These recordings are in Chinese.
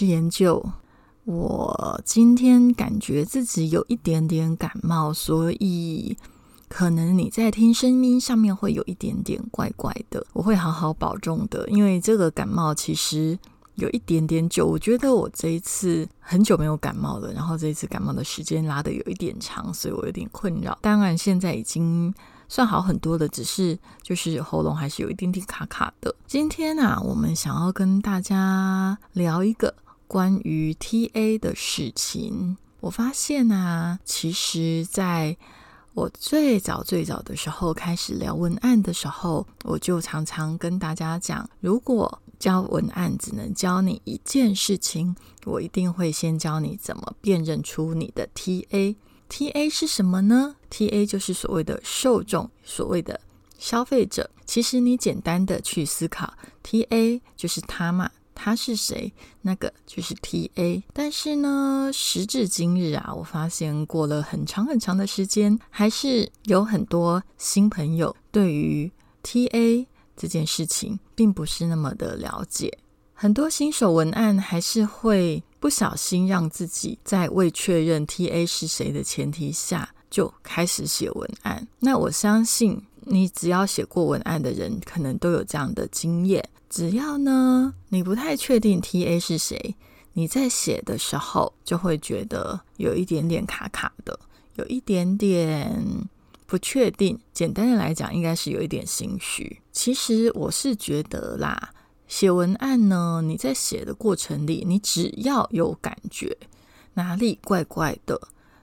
是研究。我今天感觉自己有一点点感冒，所以可能你在听声音上面会有一点点怪怪的。我会好好保重的，因为这个感冒其实有一点点久。我觉得我这一次很久没有感冒了，然后这一次感冒的时间拉的有一点长，所以我有点困扰。当然现在已经。算好很多的，只是就是喉咙还是有一点点卡卡的。今天啊，我们想要跟大家聊一个关于 TA 的事情。我发现啊，其实在我最早最早的时候开始聊文案的时候，我就常常跟大家讲，如果教文案只能教你一件事情，我一定会先教你怎么辨认出你的 TA。T A 是什么呢？T A 就是所谓的受众，所谓的消费者。其实你简单的去思考，T A 就是他嘛，他是谁？那个就是 T A。但是呢，时至今日啊，我发现过了很长很长的时间，还是有很多新朋友对于 T A 这件事情并不是那么的了解。很多新手文案还是会不小心让自己在未确认 TA 是谁的前提下就开始写文案。那我相信你只要写过文案的人，可能都有这样的经验。只要呢你不太确定 TA 是谁，你在写的时候就会觉得有一点点卡卡的，有一点点不确定。简单的来讲，应该是有一点心虚。其实我是觉得啦。写文案呢，你在写的过程里，你只要有感觉哪里怪怪的，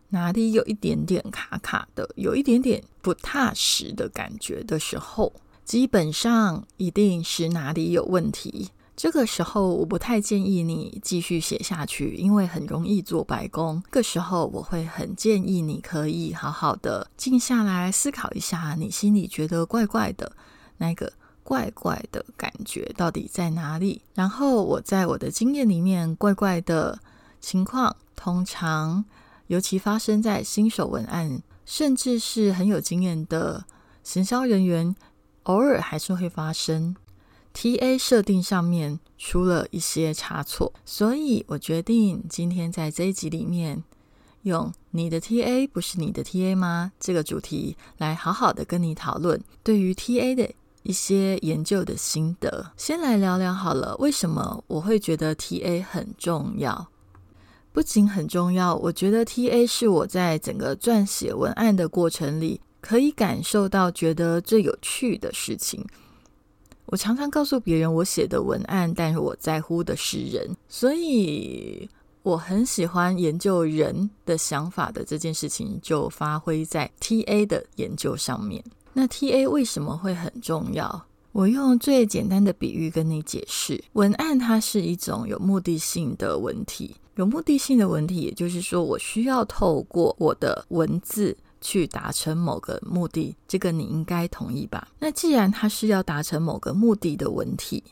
哪里有一点点卡卡的，有一点点不踏实的感觉的时候，基本上一定是哪里有问题。这个时候，我不太建议你继续写下去，因为很容易做白工。这个时候，我会很建议你可以好好的静下来思考一下，你心里觉得怪怪的那个。怪怪的感觉到底在哪里？然后我在我的经验里面，怪怪的情况通常尤其发生在新手文案，甚至是很有经验的行销人员，偶尔还是会发生 TA 设定上面出了一些差错。所以我决定今天在这一集里面，用你的 TA 不是你的 TA 吗？这个主题来好好的跟你讨论对于 TA 的。一些研究的心得，先来聊聊好了。为什么我会觉得 T A 很重要？不仅很重要，我觉得 T A 是我在整个撰写文案的过程里可以感受到觉得最有趣的事情。我常常告诉别人我写的文案，但是我在乎的是人，所以我很喜欢研究人的想法的这件事情，就发挥在 T A 的研究上面。那 T A 为什么会很重要？我用最简单的比喻跟你解释：文案它是一种有目的性的文体，有目的性的文体，也就是说，我需要透过我的文字去达成某个目的。这个你应该同意吧？那既然它是要达成某个目的的文体，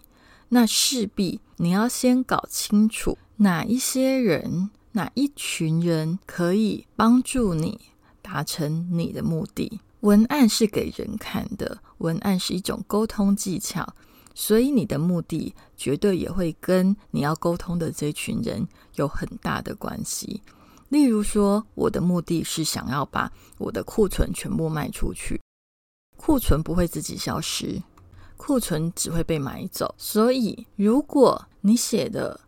那势必你要先搞清楚哪一些人、哪一群人可以帮助你达成你的目的。文案是给人看的，文案是一种沟通技巧，所以你的目的绝对也会跟你要沟通的这群人有很大的关系。例如说，我的目的是想要把我的库存全部卖出去，库存不会自己消失，库存只会被买走。所以，如果你写的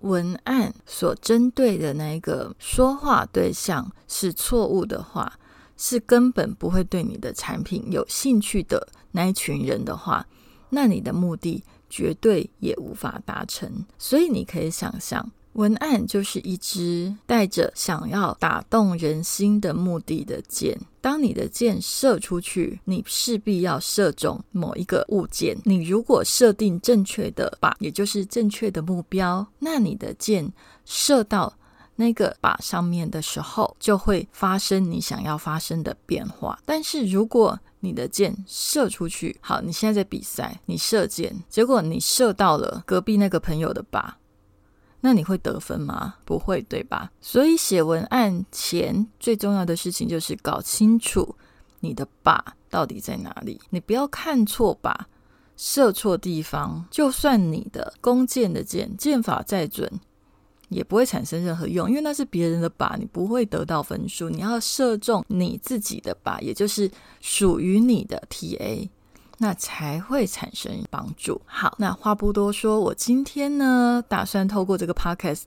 文案所针对的那个说话对象是错误的话，是根本不会对你的产品有兴趣的那一群人的话，那你的目的绝对也无法达成。所以你可以想象，文案就是一支带着想要打动人心的目的的箭。当你的箭射出去，你势必要射中某一个物件。你如果设定正确的靶，也就是正确的目标，那你的箭射到那个靶上面的时候，就会发生你想要发生的变化。但是如果你的箭射出去，好，你现在在比赛，你射箭，结果你射到了隔壁那个朋友的靶。那你会得分吗？不会，对吧？所以写文案前最重要的事情就是搞清楚你的靶到底在哪里。你不要看错靶，射错地方，就算你的弓箭的箭箭法再准，也不会产生任何用，因为那是别人的靶，你不会得到分数。你要射中你自己的靶，也就是属于你的 TA。那才会产生帮助。好，那话不多说，我今天呢，打算透过这个 podcast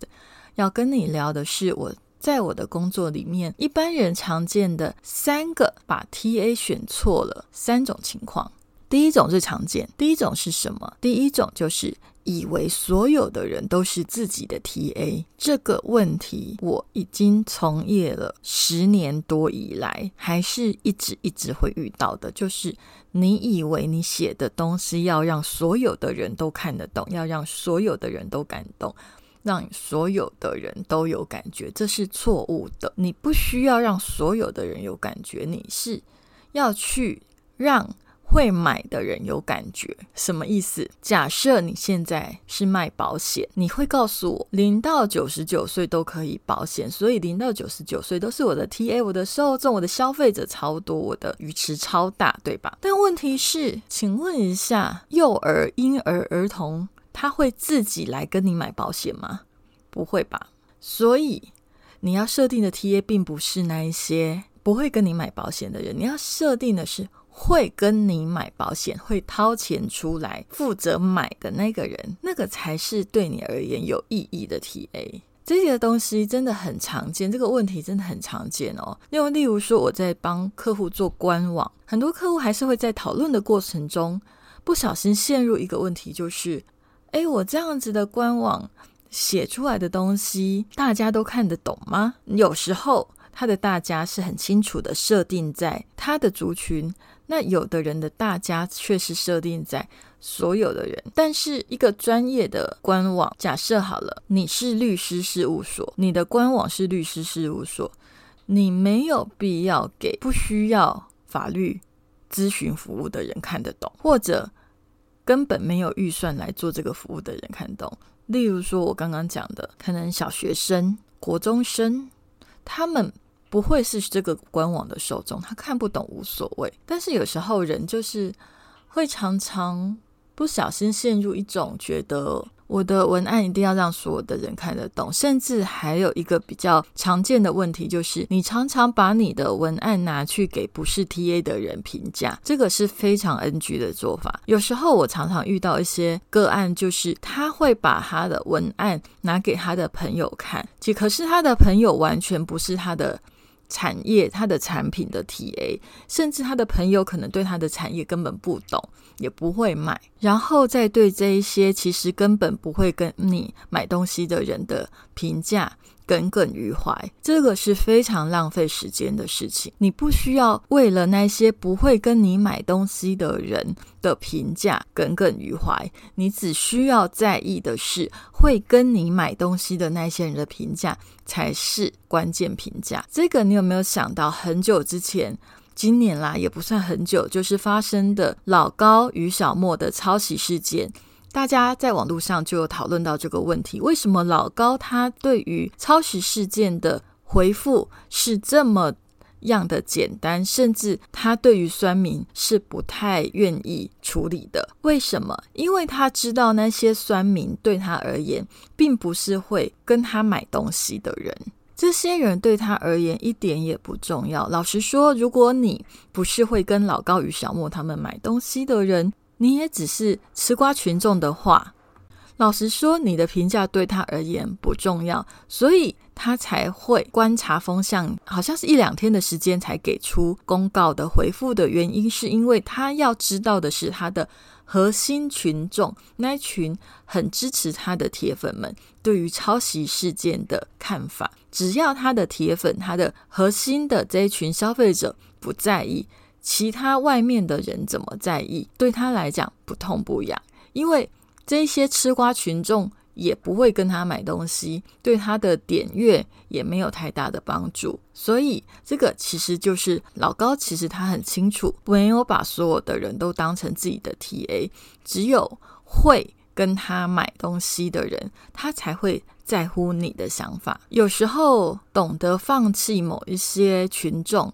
要跟你聊的是我在我的工作里面，一般人常见的三个把 TA 选错了三种情况。第一种是常见，第一种是什么？第一种就是。以为所有的人都是自己的 TA 这个问题，我已经从业了十年多以来，还是一直一直会遇到的。就是你以为你写的东西要让所有的人都看得懂，要让所有的人都感动，让所有的人都有感觉，这是错误的。你不需要让所有的人有感觉，你是要去让。会买的人有感觉，什么意思？假设你现在是卖保险，你会告诉我零到九十九岁都可以保险，所以零到九十九岁都是我的 TA，我的受众，我的消费者超多，我的鱼池超大，对吧？但问题是，请问一下，幼儿、婴儿、儿童，他会自己来跟你买保险吗？不会吧？所以你要设定的 TA 并不是那一些不会跟你买保险的人，你要设定的是。会跟你买保险，会掏钱出来负责买的那个人，那个才是对你而言有意义的 TA。这些东西真的很常见，这个问题真的很常见哦。因为例如说，我在帮客户做官网，很多客户还是会在讨论的过程中不小心陷入一个问题，就是：诶，我这样子的官网写出来的东西，大家都看得懂吗？有时候他的大家是很清楚的设定在他的族群。那有的人的大家却是设定在所有的人，但是一个专业的官网，假设好了，你是律师事务所，你的官网是律师事务所，你没有必要给不需要法律咨询服务的人看得懂，或者根本没有预算来做这个服务的人看懂。例如说，我刚刚讲的，可能小学生、国中生，他们。不会是这个官网的受众，他看不懂无所谓。但是有时候人就是会常常不小心陷入一种觉得我的文案一定要让所有的人看得懂，甚至还有一个比较常见的问题就是，你常常把你的文案拿去给不是 TA 的人评价，这个是非常 NG 的做法。有时候我常常遇到一些个案，就是他会把他的文案拿给他的朋友看，可是他的朋友完全不是他的。产业他的产品的 TA，甚至他的朋友可能对他的产业根本不懂，也不会买，然后再对这一些其实根本不会跟你买东西的人的评价。耿耿于怀，这个是非常浪费时间的事情。你不需要为了那些不会跟你买东西的人的评价耿耿于怀，你只需要在意的是会跟你买东西的那些人的评价才是关键评价。这个你有没有想到？很久之前，今年啦也不算很久，就是发生的老高与小莫的抄袭事件。大家在网络上就有讨论到这个问题：为什么老高他对于抄袭事件的回复是这么样的简单，甚至他对于酸民是不太愿意处理的？为什么？因为他知道那些酸民对他而言，并不是会跟他买东西的人，这些人对他而言一点也不重要。老实说，如果你不是会跟老高与小莫他们买东西的人，你也只是吃瓜群众的话，老实说，你的评价对他而言不重要，所以他才会观察风向，好像是一两天的时间才给出公告的回复的原因，是因为他要知道的是他的核心群众那群很支持他的铁粉们对于抄袭事件的看法。只要他的铁粉、他的核心的这一群消费者不在意，其他外面的人怎么在意，对他来讲不痛不痒，因为这些吃瓜群众。也不会跟他买东西，对他的点阅也没有太大的帮助。所以，这个其实就是老高，其实他很清楚，没有把所有的人都当成自己的 TA，只有会跟他买东西的人，他才会在乎你的想法。有时候，懂得放弃某一些群众。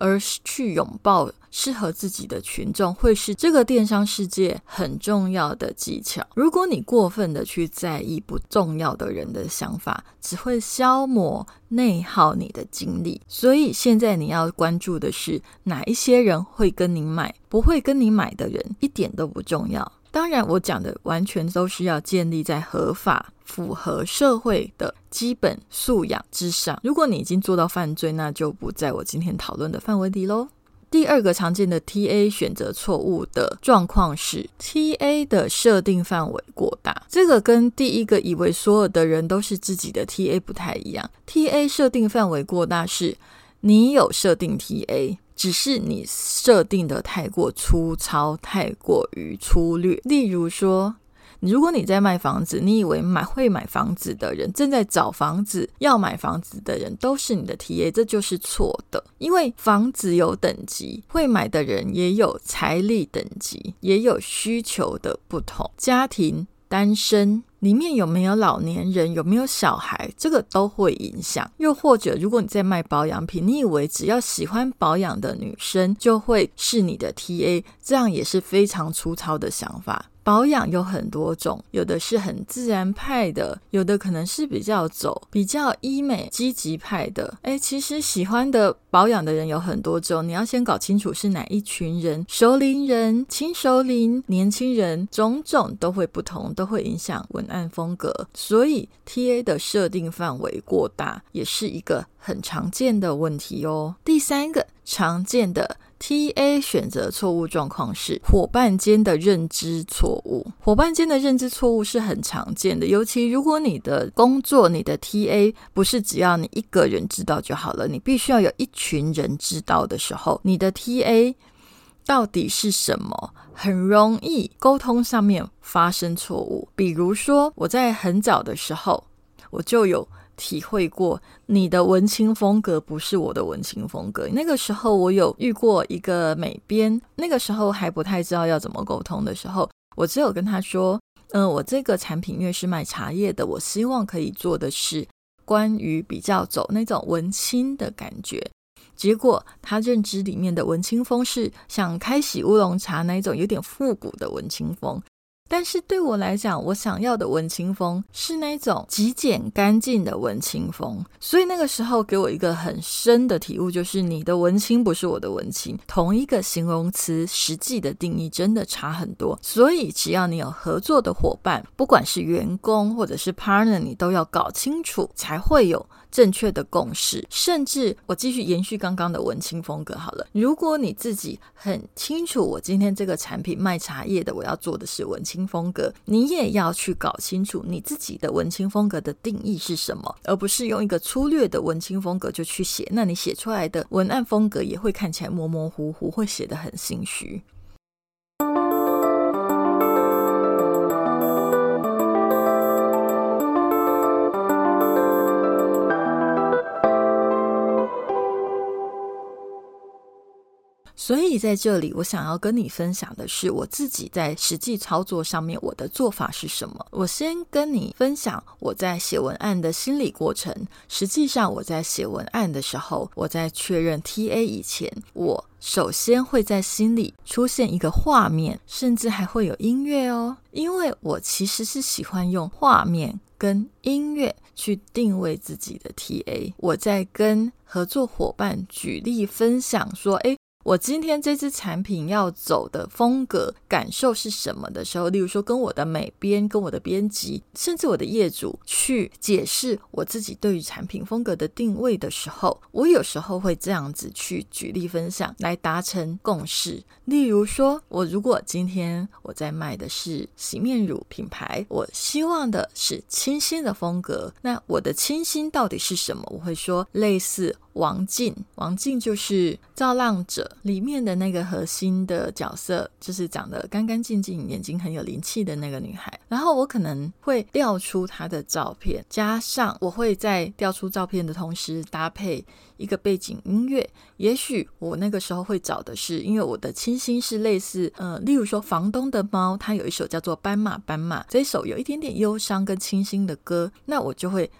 而去拥抱适合自己的群众，会是这个电商世界很重要的技巧。如果你过分的去在意不重要的人的想法，只会消磨内耗你的精力。所以现在你要关注的是哪一些人会跟你买，不会跟你买的人一点都不重要。当然，我讲的完全都是要建立在合法、符合社会的基本素养之上。如果你已经做到犯罪，那就不在我今天讨论的范围里喽。第二个常见的 TA 选择错误的状况是 TA 的设定范围过大。这个跟第一个以为所有的人都是自己的 TA 不太一样。TA 设定范围过大是，你有设定 TA。只是你设定的太过粗糙，太过于粗略。例如说，如果你在卖房子，你以为买会买房子的人，正在找房子要买房子的人都是你的 TA，这就是错的。因为房子有等级，会买的人也有财力等级，也有需求的不同，家庭。单身里面有没有老年人，有没有小孩，这个都会影响。又或者，如果你在卖保养品，你以为只要喜欢保养的女生就会是你的 TA，这样也是非常粗糙的想法。保养有很多种，有的是很自然派的，有的可能是比较走比较医美积极派的。哎，其实喜欢的保养的人有很多种，你要先搞清楚是哪一群人，熟龄人、轻熟龄、年轻人，种种都会不同，都会影响文案风格。所以 T A 的设定范围过大，也是一个很常见的问题哦。第三个常见的。T A 选择错误状况是伙伴间的认知错误。伙伴间的认知错误是很常见的，尤其如果你的工作、你的 T A 不是只要你一个人知道就好了，你必须要有一群人知道的时候，你的 T A 到底是什么，很容易沟通上面发生错误。比如说，我在很早的时候，我就有。体会过你的文青风格不是我的文青风格。那个时候我有遇过一个美编，那个时候还不太知道要怎么沟通的时候，我只有跟他说：“嗯，我这个产品因为是卖茶叶的，我希望可以做的是关于比较走那种文青的感觉。”结果他认知里面的文青风是像开启乌龙茶那一种有点复古的文青风。但是对我来讲，我想要的文青风是那种极简干净的文青风。所以那个时候给我一个很深的体悟，就是你的文青不是我的文青。同一个形容词，实际的定义真的差很多。所以只要你有合作的伙伴，不管是员工或者是 partner，你都要搞清楚，才会有。正确的共识，甚至我继续延续刚刚的文青风格好了。如果你自己很清楚，我今天这个产品卖茶叶的，我要做的是文青风格，你也要去搞清楚你自己的文青风格的定义是什么，而不是用一个粗略的文青风格就去写，那你写出来的文案风格也会看起来模模糊糊，会写得很心虚。所以在这里，我想要跟你分享的是我自己在实际操作上面我的做法是什么。我先跟你分享我在写文案的心理过程。实际上，我在写文案的时候，我在确认 TA 以前，我首先会在心里出现一个画面，甚至还会有音乐哦，因为我其实是喜欢用画面跟音乐去定位自己的 TA。我在跟合作伙伴举例分享说，诶。我今天这支产品要走的风格感受是什么的时候，例如说跟我的美编、跟我的编辑，甚至我的业主去解释我自己对于产品风格的定位的时候，我有时候会这样子去举例分享，来达成共识。例如说，我如果今天我在卖的是洗面乳品牌，我希望的是清新的风格，那我的清新到底是什么？我会说类似。王静，王静就是《造浪者》里面的那个核心的角色，就是长得干干净净、眼睛很有灵气的那个女孩。然后我可能会调出她的照片，加上我会在调出照片的同时搭配一个背景音乐。也许我那个时候会找的是，因为我的清新是类似，呃，例如说房东的猫，它有一首叫做《斑马斑马》，这一首有一点点忧伤跟清新的歌，那我就会。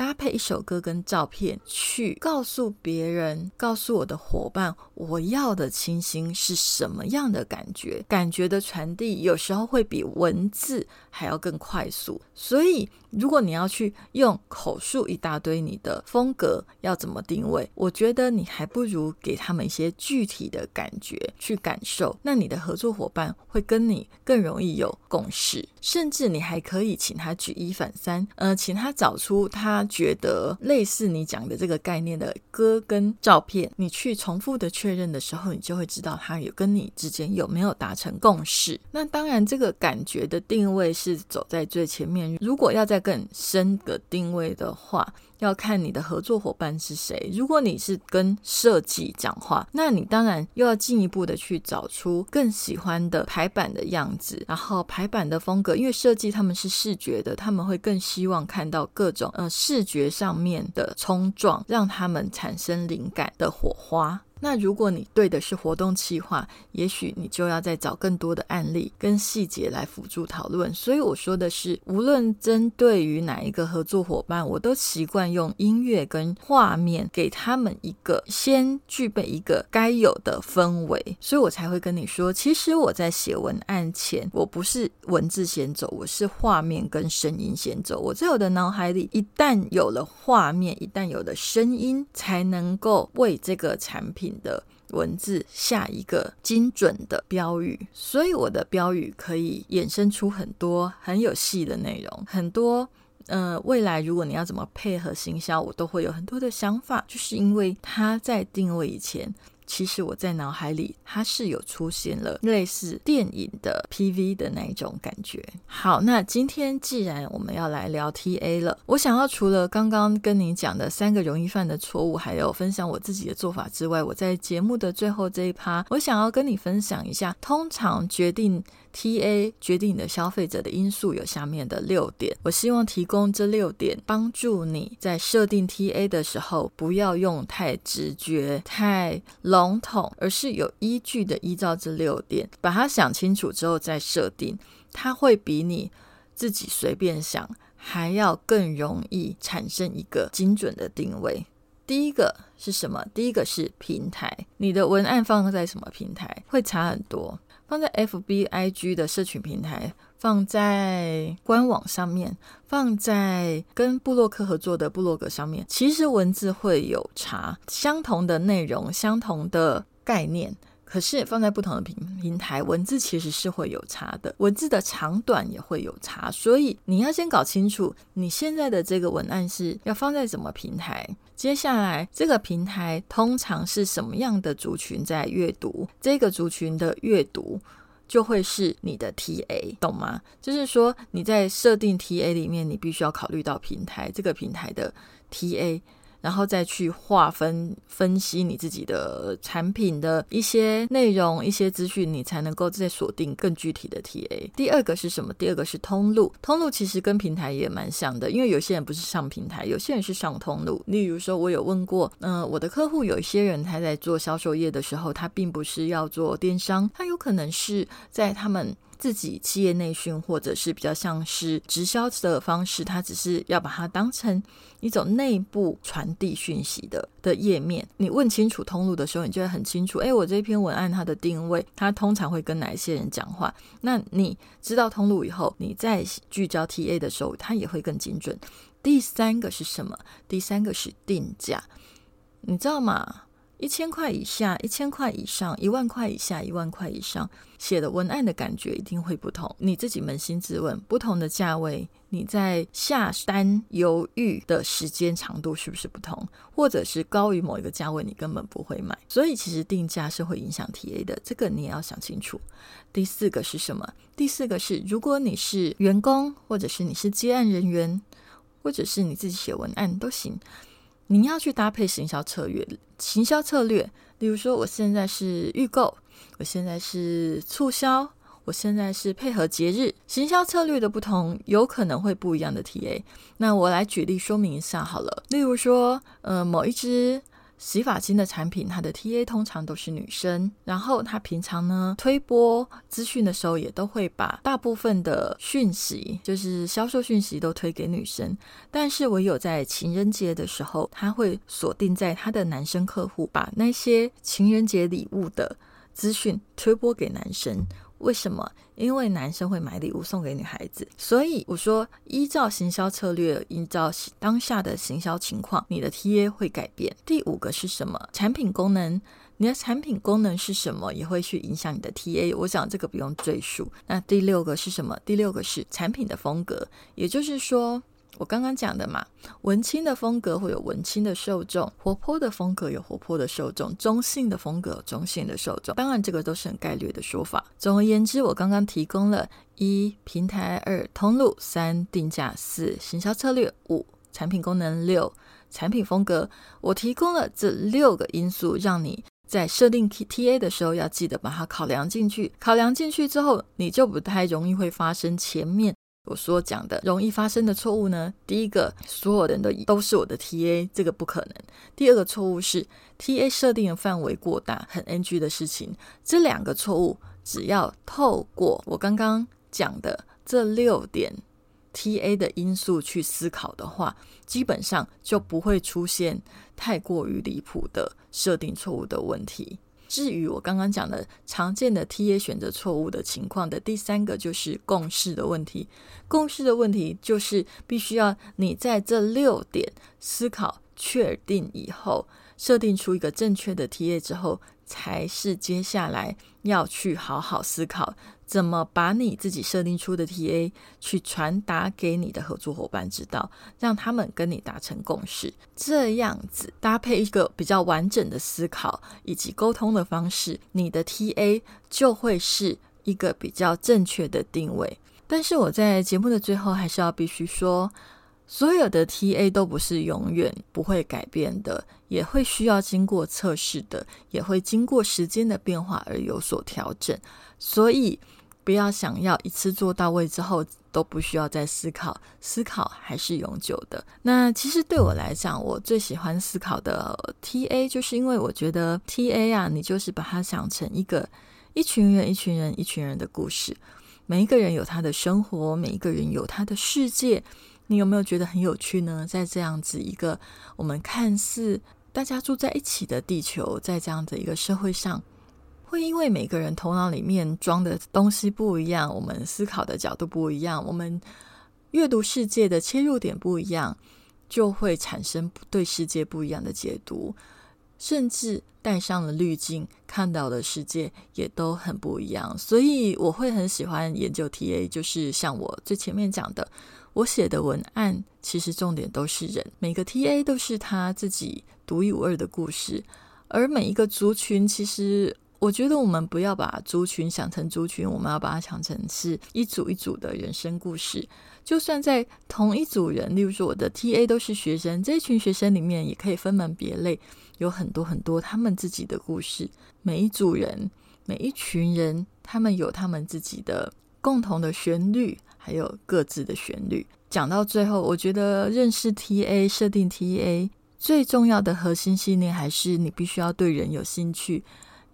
搭配一首歌跟照片，去告诉别人，告诉我的伙伴，我要的清新是什么样的感觉？感觉的传递有时候会比文字还要更快速，所以。如果你要去用口述一大堆你的风格要怎么定位，我觉得你还不如给他们一些具体的感觉去感受，那你的合作伙伴会跟你更容易有共识，甚至你还可以请他举一反三，呃，请他找出他觉得类似你讲的这个概念的歌跟照片，你去重复的确认的时候，你就会知道他有跟你之间有没有达成共识。那当然，这个感觉的定位是走在最前面，如果要在更深的定位的话，要看你的合作伙伴是谁。如果你是跟设计讲话，那你当然又要进一步的去找出更喜欢的排版的样子，然后排版的风格。因为设计他们是视觉的，他们会更希望看到各种呃视觉上面的冲撞，让他们产生灵感的火花。那如果你对的是活动企划，也许你就要再找更多的案例跟细节来辅助讨论。所以我说的是，无论针对于哪一个合作伙伴，我都习惯用音乐跟画面给他们一个先具备一个该有的氛围，所以我才会跟你说，其实我在写文案前，我不是文字先走，我是画面跟声音先走。我在我的脑海里一旦有了画面，一旦有了声音，才能够为这个产品。的文字下一个精准的标语，所以我的标语可以衍生出很多很有戏的内容，很多呃，未来如果你要怎么配合行销，我都会有很多的想法，就是因为他在定位以前。其实我在脑海里，它是有出现了类似电影的 PV 的那一种感觉。好，那今天既然我们要来聊 TA 了，我想要除了刚刚跟你讲的三个容易犯的错误，还有分享我自己的做法之外，我在节目的最后这一趴，我想要跟你分享一下，通常决定。T A 决定你的消费者的因素有下面的六点，我希望提供这六点，帮助你在设定 T A 的时候，不要用太直觉、太 l 笼统，而是有依据的依照这六点，把它想清楚之后再设定，它会比你自己随便想还要更容易产生一个精准的定位。第一个是什么？第一个是平台，你的文案放在什么平台会差很多。放在 F B I G 的社群平台，放在官网上面，放在跟布洛克合作的布洛格上面，其实文字会有差，相同的内容，相同的概念。可是放在不同的平平台，文字其实是会有差的，文字的长短也会有差，所以你要先搞清楚你现在的这个文案是要放在什么平台，接下来这个平台通常是什么样的族群在阅读，这个族群的阅读就会是你的 TA，懂吗？就是说你在设定 TA 里面，你必须要考虑到平台这个平台的 TA。然后再去划分分析你自己的产品的一些内容、一些资讯，你才能够再锁定更具体的 TA。第二个是什么？第二个是通路。通路其实跟平台也蛮像的，因为有些人不是上平台，有些人是上通路。例如说，我有问过，嗯，我的客户有一些人他在做销售业的时候，他并不是要做电商，他有可能是在他们。自己企业内训，或者是比较像是直销的方式，它只是要把它当成一种内部传递讯息的的页面。你问清楚通路的时候，你就会很清楚。哎，我这篇文案它的定位，它通常会跟哪一些人讲话？那你知道通路以后，你在聚焦 TA 的时候，它也会更精准。第三个是什么？第三个是定价，你知道吗？一千块以下、一千块以上、一万块以下、一万块以上，写的文案的感觉一定会不同。你自己扪心自问，不同的价位，你在下单犹豫的时间长度是不是不同？或者是高于某一个价位，你根本不会买。所以其实定价是会影响 TA 的，这个你也要想清楚。第四个是什么？第四个是，如果你是员工，或者是你是接案人员，或者是你自己写文案都行。你要去搭配行销策略，行销策略，例如说，我现在是预购，我现在是促销，我现在是配合节日，行销策略的不同，有可能会不一样的 TA。那我来举例说明一下好了，例如说，呃，某一支。洗发精的产品，它的 TA 通常都是女生，然后他平常呢推播资讯的时候，也都会把大部分的讯息，就是销售讯息都推给女生。但是唯有在情人节的时候，他会锁定在他的男生客户，把那些情人节礼物的资讯推播给男生。为什么？因为男生会买礼物送给女孩子，所以我说，依照行销策略，依照当下的行销情况，你的 TA 会改变。第五个是什么？产品功能，你的产品功能是什么，也会去影响你的 TA。我想这个不用赘述。那第六个是什么？第六个是产品的风格，也就是说。我刚刚讲的嘛，文青的风格会有文青的受众，活泼的风格有活泼的受众，中性的风格中性的受众。当然，这个都是很概率的说法。总而言之，我刚刚提供了一平台、二通路、三定价、四行销策略、五产品功能、六产品风格。我提供了这六个因素，让你在设定 TA 的时候要记得把它考量进去。考量进去之后，你就不太容易会发生前面。我所讲的容易发生的错误呢？第一个，所有人都都是我的 TA，这个不可能。第二个错误是 TA 设定的范围过大，很 NG 的事情。这两个错误，只要透过我刚刚讲的这六点 TA 的因素去思考的话，基本上就不会出现太过于离谱的设定错误的问题。至于我刚刚讲的常见的 TA 选择错误的情况的第三个就是共识的问题。共识的问题就是必须要你在这六点思考确定以后，设定出一个正确的 TA 之后，才是接下来要去好好思考。怎么把你自己设定出的 TA 去传达给你的合作伙伴知道，让他们跟你达成共识，这样子搭配一个比较完整的思考以及沟通的方式，你的 TA 就会是一个比较正确的定位。但是我在节目的最后还是要必须说，所有的 TA 都不是永远不会改变的，也会需要经过测试的，也会经过时间的变化而有所调整，所以。不要想要一次做到位之后都不需要再思考，思考还是永久的。那其实对我来讲，我最喜欢思考的 TA，就是因为我觉得 TA 啊，你就是把它想成一个一群人、一群人、一群人的故事。每一个人有他的生活，每一个人有他的世界。你有没有觉得很有趣呢？在这样子一个我们看似大家住在一起的地球，在这样的一个社会上。会因为每个人头脑里面装的东西不一样，我们思考的角度不一样，我们阅读世界的切入点不一样，就会产生对世界不一样的解读，甚至带上了滤镜，看到的世界也都很不一样。所以我会很喜欢研究 TA，就是像我最前面讲的，我写的文案其实重点都是人，每个 TA 都是他自己独一无二的故事，而每一个族群其实。我觉得我们不要把族群想成族群，我们要把它想成是一组一组的人生故事。就算在同一组人，例如说我的 TA 都是学生，这一群学生里面也可以分门别类，有很多很多他们自己的故事。每一组人，每一群人，他们有他们自己的共同的旋律，还有各自的旋律。讲到最后，我觉得认识 TA、设定 TA 最重要的核心信念，还是你必须要对人有兴趣。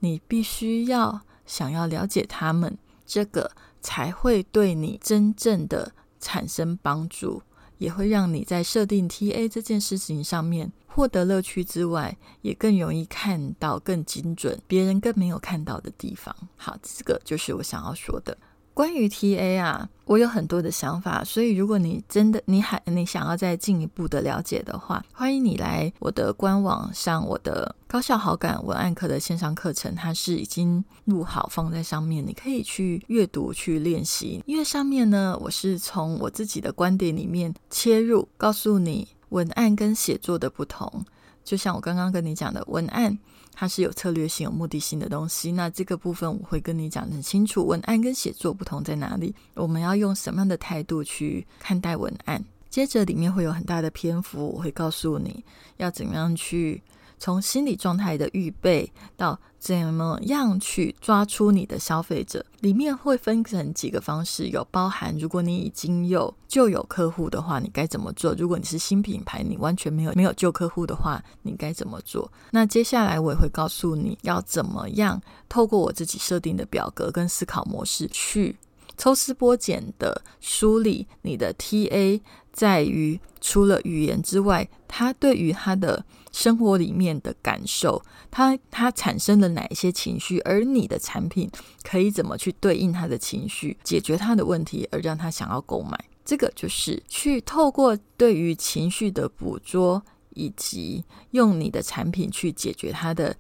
你必须要想要了解他们，这个才会对你真正的产生帮助，也会让你在设定 TA 这件事情上面获得乐趣之外，也更容易看到更精准别人更没有看到的地方。好，这个就是我想要说的。关于 TA 啊，我有很多的想法，所以如果你真的你还你想要再进一步的了解的话，欢迎你来我的官网上我的高效好感文案课的线上课程，它是已经录好放在上面，你可以去阅读去练习。因为上面呢，我是从我自己的观点里面切入，告诉你文案跟写作的不同。就像我刚刚跟你讲的，文案。它是有策略性、有目的性的东西。那这个部分我会跟你讲很清楚，文案跟写作不同在哪里？我们要用什么样的态度去看待文案？接着里面会有很大的篇幅，我会告诉你要怎么样去。从心理状态的预备到怎么样去抓出你的消费者，里面会分成几个方式，有包含如果你已经有旧有客户的话，你该怎么做？如果你是新品牌，你完全没有没有旧客户的话，你该怎么做？那接下来我也会告诉你要怎么样透过我自己设定的表格跟思考模式去抽丝剥茧的梳理你的 TA，在于除了语言之外，他对于他的。生活里面的感受，它它产生了哪一些情绪，而你的产品可以怎么去对应他的情绪，解决他的问题，而让他想要购买？这个就是去透过对于情绪的捕捉，以及用你的产品去解决他的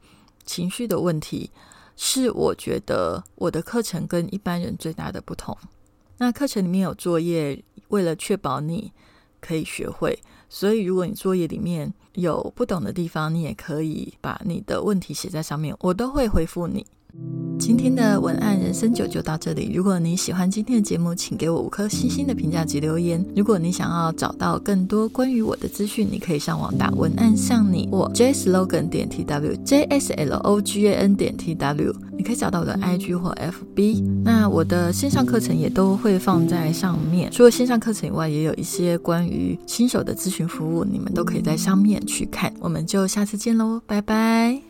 情绪的问题，是我觉得我的课程跟一般人最大的不同。那课程里面有作业，为了确保你可以学会。所以，如果你作业里面有不懂的地方，你也可以把你的问题写在上面，我都会回复你。今天的文案人生九就到这里。如果你喜欢今天的节目，请给我五颗星星的评价及留言。如果你想要找到更多关于我的资讯，你可以上网打文案像你或 jslogan 点 tw j s l o g a n 点 tw，你可以找到我的 IG 或 FB。那我的线上课程也都会放在上面。除了线上课程以外，也有一些关于新手的咨询服务，你们都可以在上面去看。我们就下次见喽，拜拜。